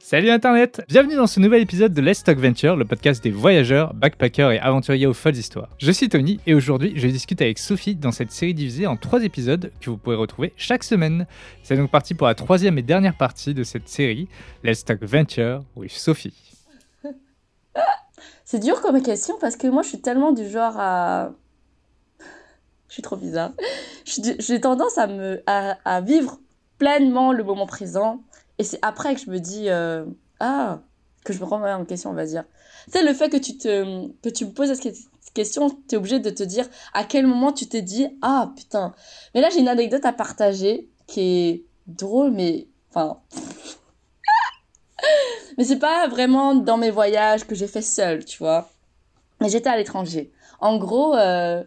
Salut Internet Bienvenue dans ce nouvel épisode de Let's Talk Venture, le podcast des voyageurs, backpackers et aventuriers aux folles histoires. Je suis Tony et aujourd'hui je discute avec Sophie dans cette série divisée en trois épisodes que vous pourrez retrouver chaque semaine. C'est donc parti pour la troisième et dernière partie de cette série, Let's Talk Venture with Sophie. C'est dur comme question parce que moi je suis tellement du genre à... Je suis trop bizarre. J'ai tendance à, me, à vivre pleinement le moment présent et c'est après que je me dis, euh, ah, que je me remets en question, on va dire. C'est le fait que tu, te, que tu me poses cette question, tu es obligé de te dire à quel moment tu t'es dit, ah putain. Mais là, j'ai une anecdote à partager qui est drôle, mais enfin. mais c'est pas vraiment dans mes voyages que j'ai fait seul, tu vois. Mais j'étais à l'étranger. En gros, euh,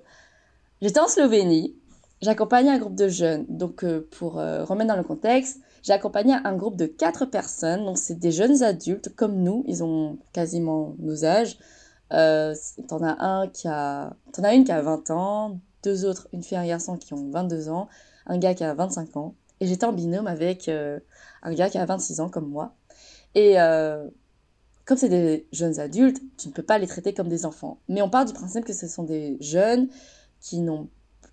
j'étais en Slovénie. J'accompagnais un groupe de jeunes. Donc, euh, pour remettre dans le contexte, j'ai accompagné un groupe de quatre personnes, donc c'est des jeunes adultes comme nous, ils ont quasiment nos âges. Euh, t'en as un qui a, t'en as une qui a 20 ans, deux autres, une fille et un garçon qui ont 22 ans, un gars qui a 25 ans, et j'étais en binôme avec euh, un gars qui a 26 ans comme moi. Et euh, comme c'est des jeunes adultes, tu ne peux pas les traiter comme des enfants. Mais on part du principe que ce sont des jeunes qui n'ont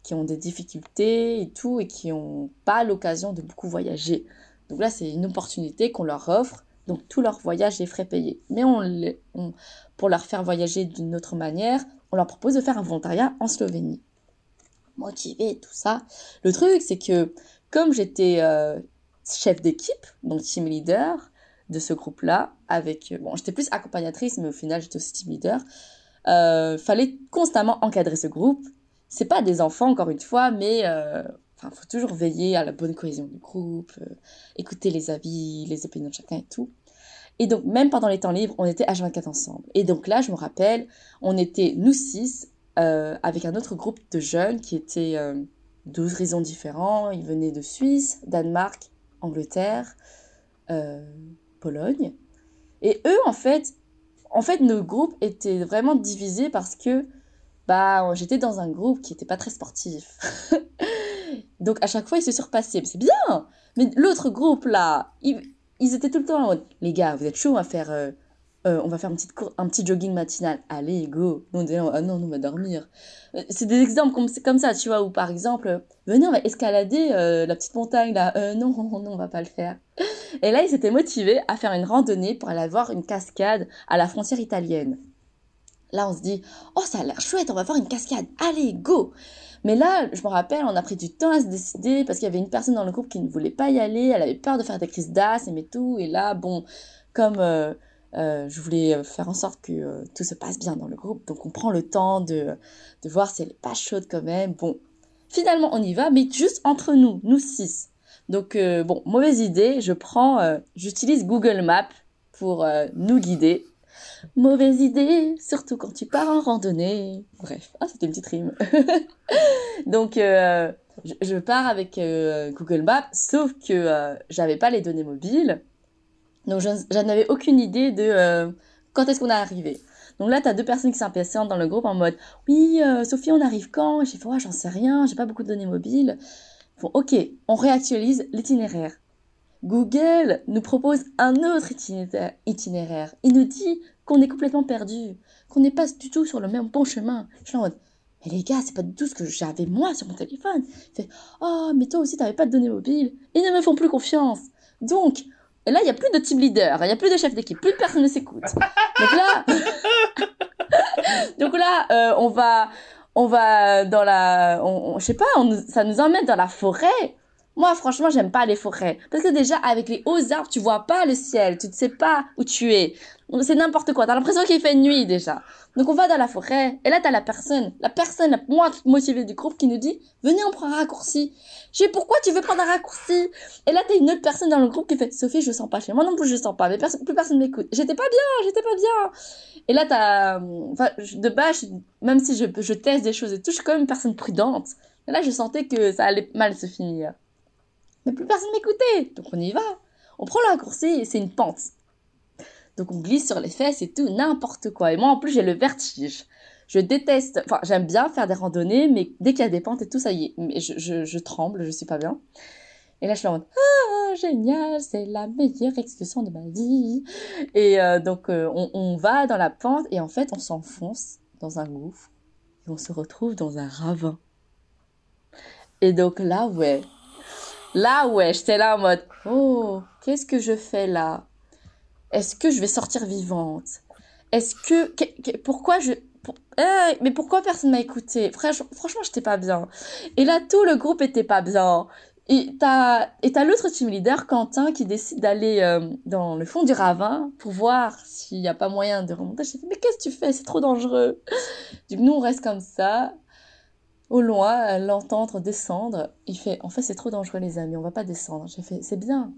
qui ont des difficultés et tout, et qui n'ont pas l'occasion de beaucoup voyager. Donc là, c'est une opportunité qu'on leur offre. Donc tout leur voyage est frais payés. Mais on, pour leur faire voyager d'une autre manière, on leur propose de faire un volontariat en Slovénie. Motivé, tout ça. Le truc, c'est que comme j'étais euh, chef d'équipe, donc team leader de ce groupe-là, avec bon, j'étais plus accompagnatrice, mais au final j'étais aussi team leader. Euh, fallait constamment encadrer ce groupe c'est pas des enfants encore une fois, mais euh, enfin faut toujours veiller à la bonne cohésion du groupe, euh, écouter les avis, les opinions de chacun et tout. Et donc même pendant les temps libres, on était H24 ensemble. Et donc là, je me rappelle, on était nous six euh, avec un autre groupe de jeunes qui étaient 12 raisons différents. Ils venaient de Suisse, Danemark, Angleterre, Pologne. Et eux, en fait, en fait, nos groupes étaient vraiment divisés parce que bah, j'étais dans un groupe qui n'était pas très sportif. Donc à chaque fois, ils se surpassaient. C'est bien Mais l'autre groupe, là, ils, étaient tout le temps en mode, les gars, vous êtes chaud, on va faire, euh, euh, on va faire un petit jogging matinal. Allez, go Nous, on ah non, on va dormir. Euh, c'est des exemples comme, ça, tu vois, où par exemple, venez, on va escalader la petite montagne, là. non, non, on va pas le faire. Et là, ils s'étaient motivés à faire une randonnée pour aller voir une cascade à la frontière italienne. Là, on se dit, oh, ça a l'air chouette, on va faire une cascade, allez, go! Mais là, je me rappelle, on a pris du temps à se décider parce qu'il y avait une personne dans le groupe qui ne voulait pas y aller, elle avait peur de faire des crises d'asthme et tout, et là, bon, comme euh, euh, je voulais faire en sorte que euh, tout se passe bien dans le groupe, donc on prend le temps de, de voir si elle n'est pas chaude quand même, bon, finalement, on y va, mais juste entre nous, nous six. Donc, bon, mauvaise idée, je prends, j'utilise Google Maps pour nous guider Mauvaise idée, surtout quand tu pars en randonnée. Bref, ah, c'était une petite rime. Donc, euh, je, pars avec euh, Google Maps, sauf que euh, j'avais pas les données mobiles. Donc, je, n'avais aucune idée de quand est-ce qu'on est arrivé. Donc là, tu as deux personnes qui s'impatientent dans le groupe en mode Oui, Sophie, on arrive quand? J'ai fait Ouais, j'en sais rien, j'ai pas beaucoup de données mobiles. Bon, ok, on réactualise l'itinéraire. Google nous propose un autre itinéraire. Il nous dit qu'on est complètement perdu, qu'on n'est pas du tout sur le même bon chemin. Je suis en mode, mais les gars, c'est pas du tout ce que j'avais moi sur mon téléphone. fait, oh, mais toi aussi, t'avais pas de données mobiles. Ils ne me font plus confiance. Donc, là, il n'y a plus de team leader, il n'y a plus de chef d'équipe, plus personne ne s'écoute. Donc là, euh, on va, on va dans la, on, je sais pas, ça nous emmène dans la forêt moi, franchement, j'aime pas les forêts. Parce que déjà, avec les hauts arbres, tu vois pas le ciel. Tu ne sais pas où tu es. C'est n'importe quoi. T'as l'impression qu'il fait nuit, déjà. Donc, on va dans la forêt. Et là, t'as la personne, la personne la moins motivée du groupe qui nous dit, venez, on prend un raccourci. Je sais pourquoi tu veux prendre un raccourci? Et là, t'as une autre personne dans le groupe qui fait, Sophie, je sens pas chez moi non plus, je sens pas. Mais plus personne m'écoute. J'étais pas bien, j'étais pas bien. Et là, t'as, enfin, de base, même si je, je teste des choses et tout, je suis quand même une personne prudente. Et là, je sentais que ça allait mal se finir. Mais plus personne m'écoutait. Donc on y va. On prend le raccourci et c'est une pente. Donc on glisse sur les fesses et tout, n'importe quoi. Et moi en plus j'ai le vertige. Je déteste, enfin j'aime bien faire des randonnées, mais dès qu'il y a des pentes et tout, ça y est, je, je, je tremble, je suis pas bien. Et là, je suis en ah, génial, c'est la meilleure excursion de ma vie. Et euh, donc, euh, on, on, va dans la pente et en fait, on s'enfonce dans un gouffre et on se retrouve dans un ravin. Et donc là, ouais. Là, ouais, j'étais là en mode, oh, qu'est-ce que je fais là? Est-ce que je vais sortir vivante? Est-ce que, pourquoi je, mais pourquoi personne m'a écouté Franchement, j'étais pas bien. Et là, tout le groupe était pas bien. Et t'as, t'as l'autre team leader, Quentin, qui décide d'aller euh, dans le fond du ravin pour voir s'il n'y a pas moyen de remonter. J'ai fait, mais qu'est-ce que tu fais? C'est trop dangereux. Du coup, nous, on reste comme ça, au loin, l'entendre descendre. Il fait, en fait, c'est trop dangereux, les amis, on va pas descendre. J'ai fait, c'est bien.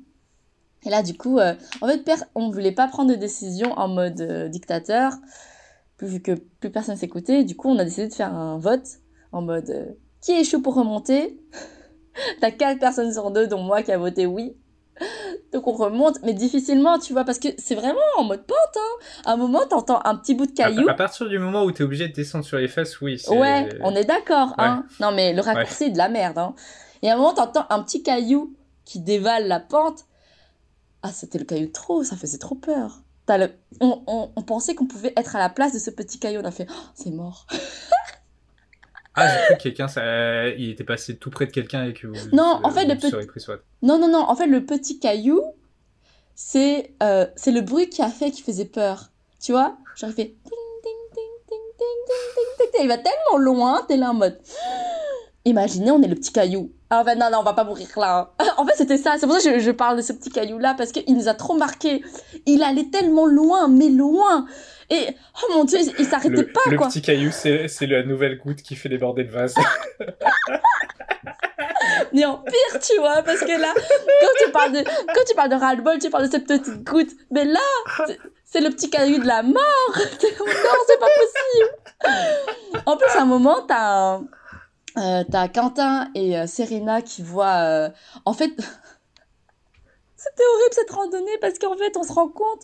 Et là, du coup, euh, en fait, on voulait pas prendre de décision en mode euh, dictateur, vu que plus personne s'écoutait. Du coup, on a décidé de faire un vote en mode, qui est chaud pour remonter? T'as quatre personnes sur deux, dont moi, qui a voté oui. Donc on remonte, mais difficilement, tu vois, parce que c'est vraiment en mode pente. Hein. À un moment, t'entends un petit bout de caillou. À, partir du moment où t'es obligé de descendre sur les fesses, oui. Ouais, on est d'accord. Hein. Non, mais le raccourci est de la merde. Hein. Et à un moment, t'entends un petit caillou qui dévale la pente. Ah, c'était le caillou trop, ça faisait trop peur. Le... On, on, on, pensait qu'on pouvait être à la place de ce petit caillou. On a fait, oh, c'est mort. Ah, j'ai cru que quelqu'un, ça... il était passé tout près de quelqu'un et que vous. Non, en fait, le petit. Non, non, non. En fait, le petit caillou, c'est euh, c'est le bruit qui a fait qui faisait peur. Tu vois? J'aurais fait. Il va tellement loin, t'es là en mode. Imaginez, on est le petit caillou. Ah, en fait, non, non, on va pas mourir là. en fait, c'était ça. C'est pour ça que je, je parle de ce petit caillou-là, parce qu'il nous a trop marqué. Il allait tellement loin, mais loin. Et oh mon dieu, il s'arrêtait pas le quoi. Le petit caillou, c'est la nouvelle goutte qui fait déborder le vase. Mais en pire, tu vois, parce que là, quand tu parles de, quand tu parles de ras-le-bol, tu parles de cette petite goutte. Mais là, c'est le petit caillou de la mort. non, c'est pas possible. En plus, à un moment, t'as, euh, t'as Quentin et euh, Serena qui voient, euh, en fait, c'était horrible cette randonnée parce qu'en fait, on se rend compte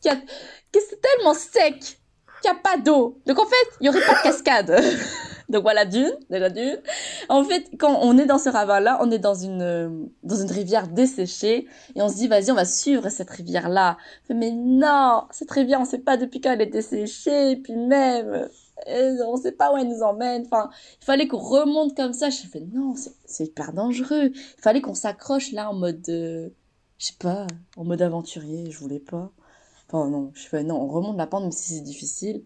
qu'il y a, que c'est tellement sec qu'il n'y a pas d'eau. Donc en fait, il n'y aurait pas de cascade. Donc voilà, d'une, déjà d'une. En fait, quand on est dans ce ravin-là, on est dans une, dans une rivière desséchée et on se dit, vas-y, on va suivre cette rivière-là. Mais non, cette rivière, on sait pas depuis quand elle est desséchée, et puis même, euh, on sait pas où elle nous emmène. Enfin, il fallait qu'on remonte comme ça. Je fait, non, c'est hyper dangereux. Il fallait qu'on s'accroche là en mode, euh, je sais pas, en mode aventurier. Je voulais pas. Enfin, non, je fais, non, on remonte la pente même si c'est difficile.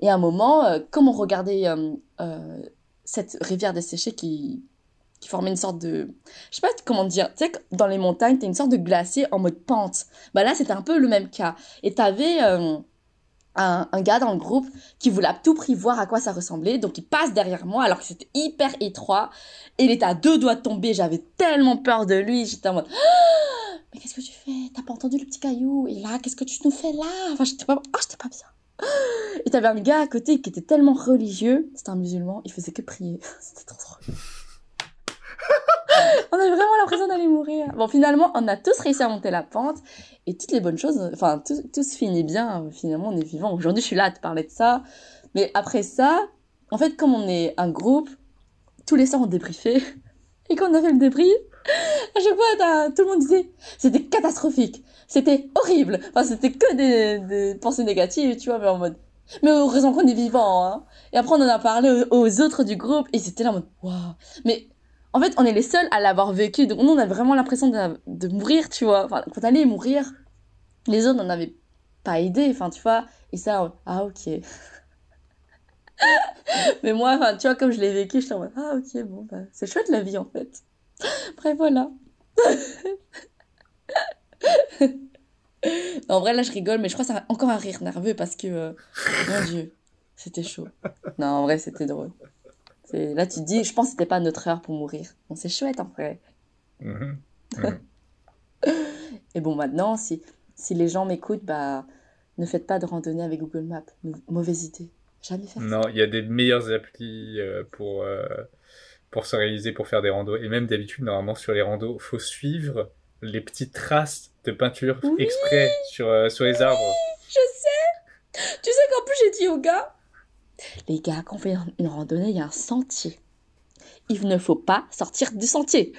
Et à un moment, euh, comme on regardait euh, euh, cette rivière desséchée qui, qui formait une sorte de... Je sais pas comment dire. Tu sais, dans les montagnes, t'as une sorte de glacier en mode pente. Bah là, c'était un peu le même cas. Et t'avais un, un gars dans le groupe qui voulait à tout prix voir à quoi ça ressemblait. Donc il passe derrière moi alors que c'était hyper étroit. Et il était à deux doigts de tomber. J'avais tellement peur de lui. J'étais en mode... mais qu'est-ce que tu fais? T'as pas entendu le petit caillou? Et là, qu'est-ce que tu nous fais là? Enfin, j'étais pas... Oh, j'étais pas bien. Et t'avais un gars à côté qui était tellement religieux, c'était un musulman, il faisait que prier. C'était trop drôle. on avait vraiment l'impression d'aller mourir. Bon, finalement, on a tous réussi à monter la pente et toutes les bonnes choses, enfin, tout, tout se finit bien. Finalement, on est vivant. Aujourd'hui, je suis là à te parler de ça. Mais après ça, en fait, comme on est un groupe, tous les soirs, on débriefait. Et quand on a fait le débrief, à chaque fois, tout le monde disait, c'était catastrophique, c'était horrible. Enfin, c'était que des, pensées négatives, tu vois, mais en mode, mais raison qu'on est vivant, hein. Et après, on en a parlé aux, autres du groupe, et c'était là en mode, waouh. Mais, en fait, on est les seuls à l'avoir vécu, donc nous, on a vraiment l'impression de, mourir, tu vois. Enfin, quand on allait mourir, les autres n'en avaient pas idée, enfin, tu vois. Et ça, ah, ok. mais moi, tu vois, comme je l'ai vécu, je suis en mode, ah, ok, bon, bah, c'est chouette la vie, en fait. Bref, voilà. en vrai, là, je rigole, mais je crois que c'est encore un rire nerveux parce que, euh, mon Dieu, c'était chaud. Non, en vrai, c'était drôle. Là, tu te dis, je pense que c'était pas notre heure pour mourir. Bon, c'est chouette, en vrai. Mm-hmm. Mm-hmm. Et bon, maintenant, si, si les gens m'écoutent, bah, ne faites pas de randonnée avec Google Maps. Mauvaise idée. Jamais faire non, il y a des meilleures applis euh, pour, euh, pour s'organiser, pour faire des randos. Et même d'habitude, normalement, sur les randos, faut suivre les petites traces de peinture exprès sur, euh, sur les arbres. Je sais Tu sais qu'en plus, j'ai dit aux gars, les gars, quand on fait une randonnée, il y a un sentier. Il ne faut pas sortir du sentier.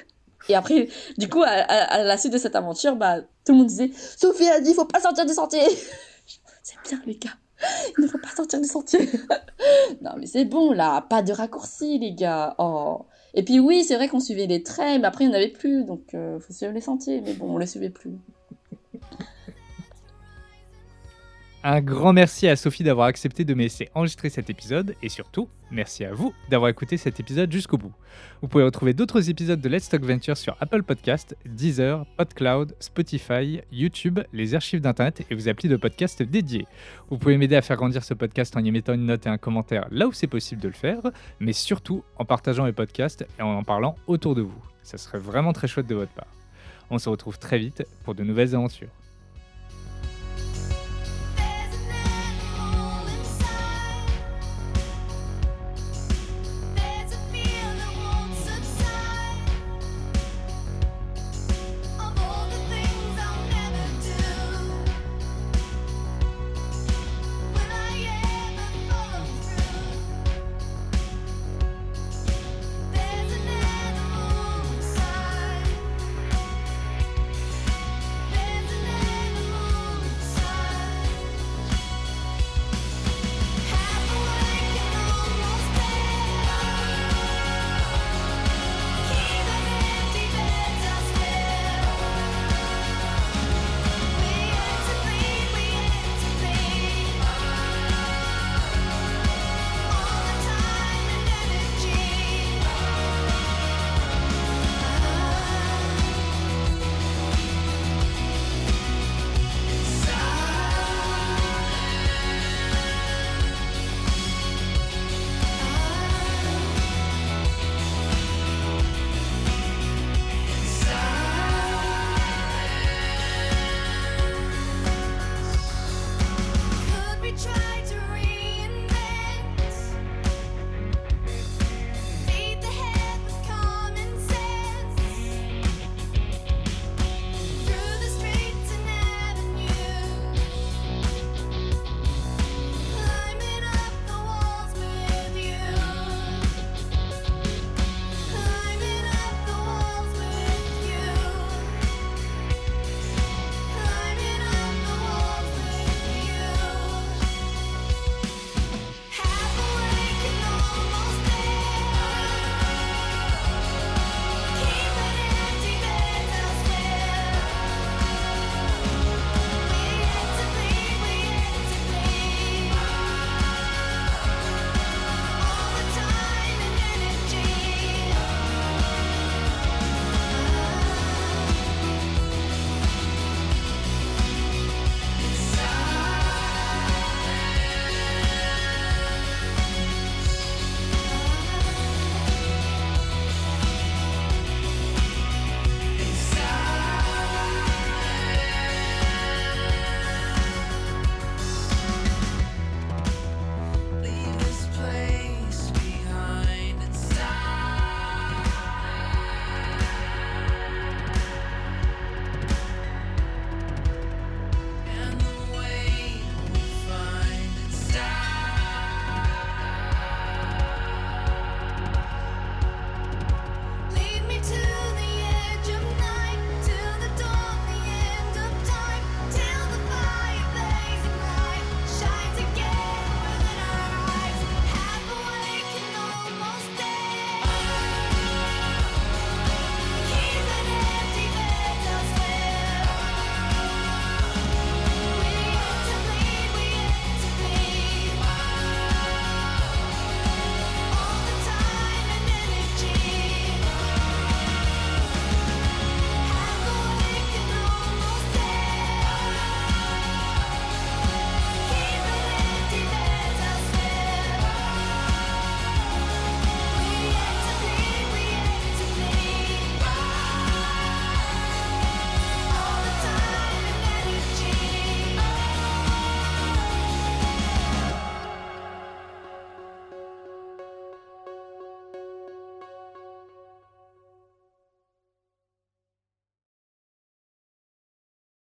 Et après, du coup, à, la suite de cette aventure, bah, tout le monde disait Sophie a dit, il faut pas sortir du sentier. c'est bien, les gars. Il ne faut pas sortir du sentier. non, mais c'est bon, là. Pas de raccourci, les gars. Oh. Et puis, oui, c'est vrai qu'on suivait les traits, mais après, il n'y en avait plus. Donc, il euh, faut suivre les sentiers. Mais bon, on les suivait plus. Un grand merci à Sophie d'avoir accepté de me laisser enregistrer cet épisode et surtout, merci à vous d'avoir écouté cet épisode jusqu'au bout. Vous pouvez retrouver d'autres épisodes de Let's Talk Venture sur Apple Podcast, Deezer, PodCloud, Spotify, YouTube, les archives d'internet et vos applis de podcast dédiés. Vous pouvez m'aider à faire grandir ce podcast en y mettant une note et un commentaire là où c'est possible de le faire, mais surtout en partageant les podcasts et en en parlant autour de vous. Ça serait vraiment très chouette de votre part. On se retrouve très vite pour de nouvelles aventures.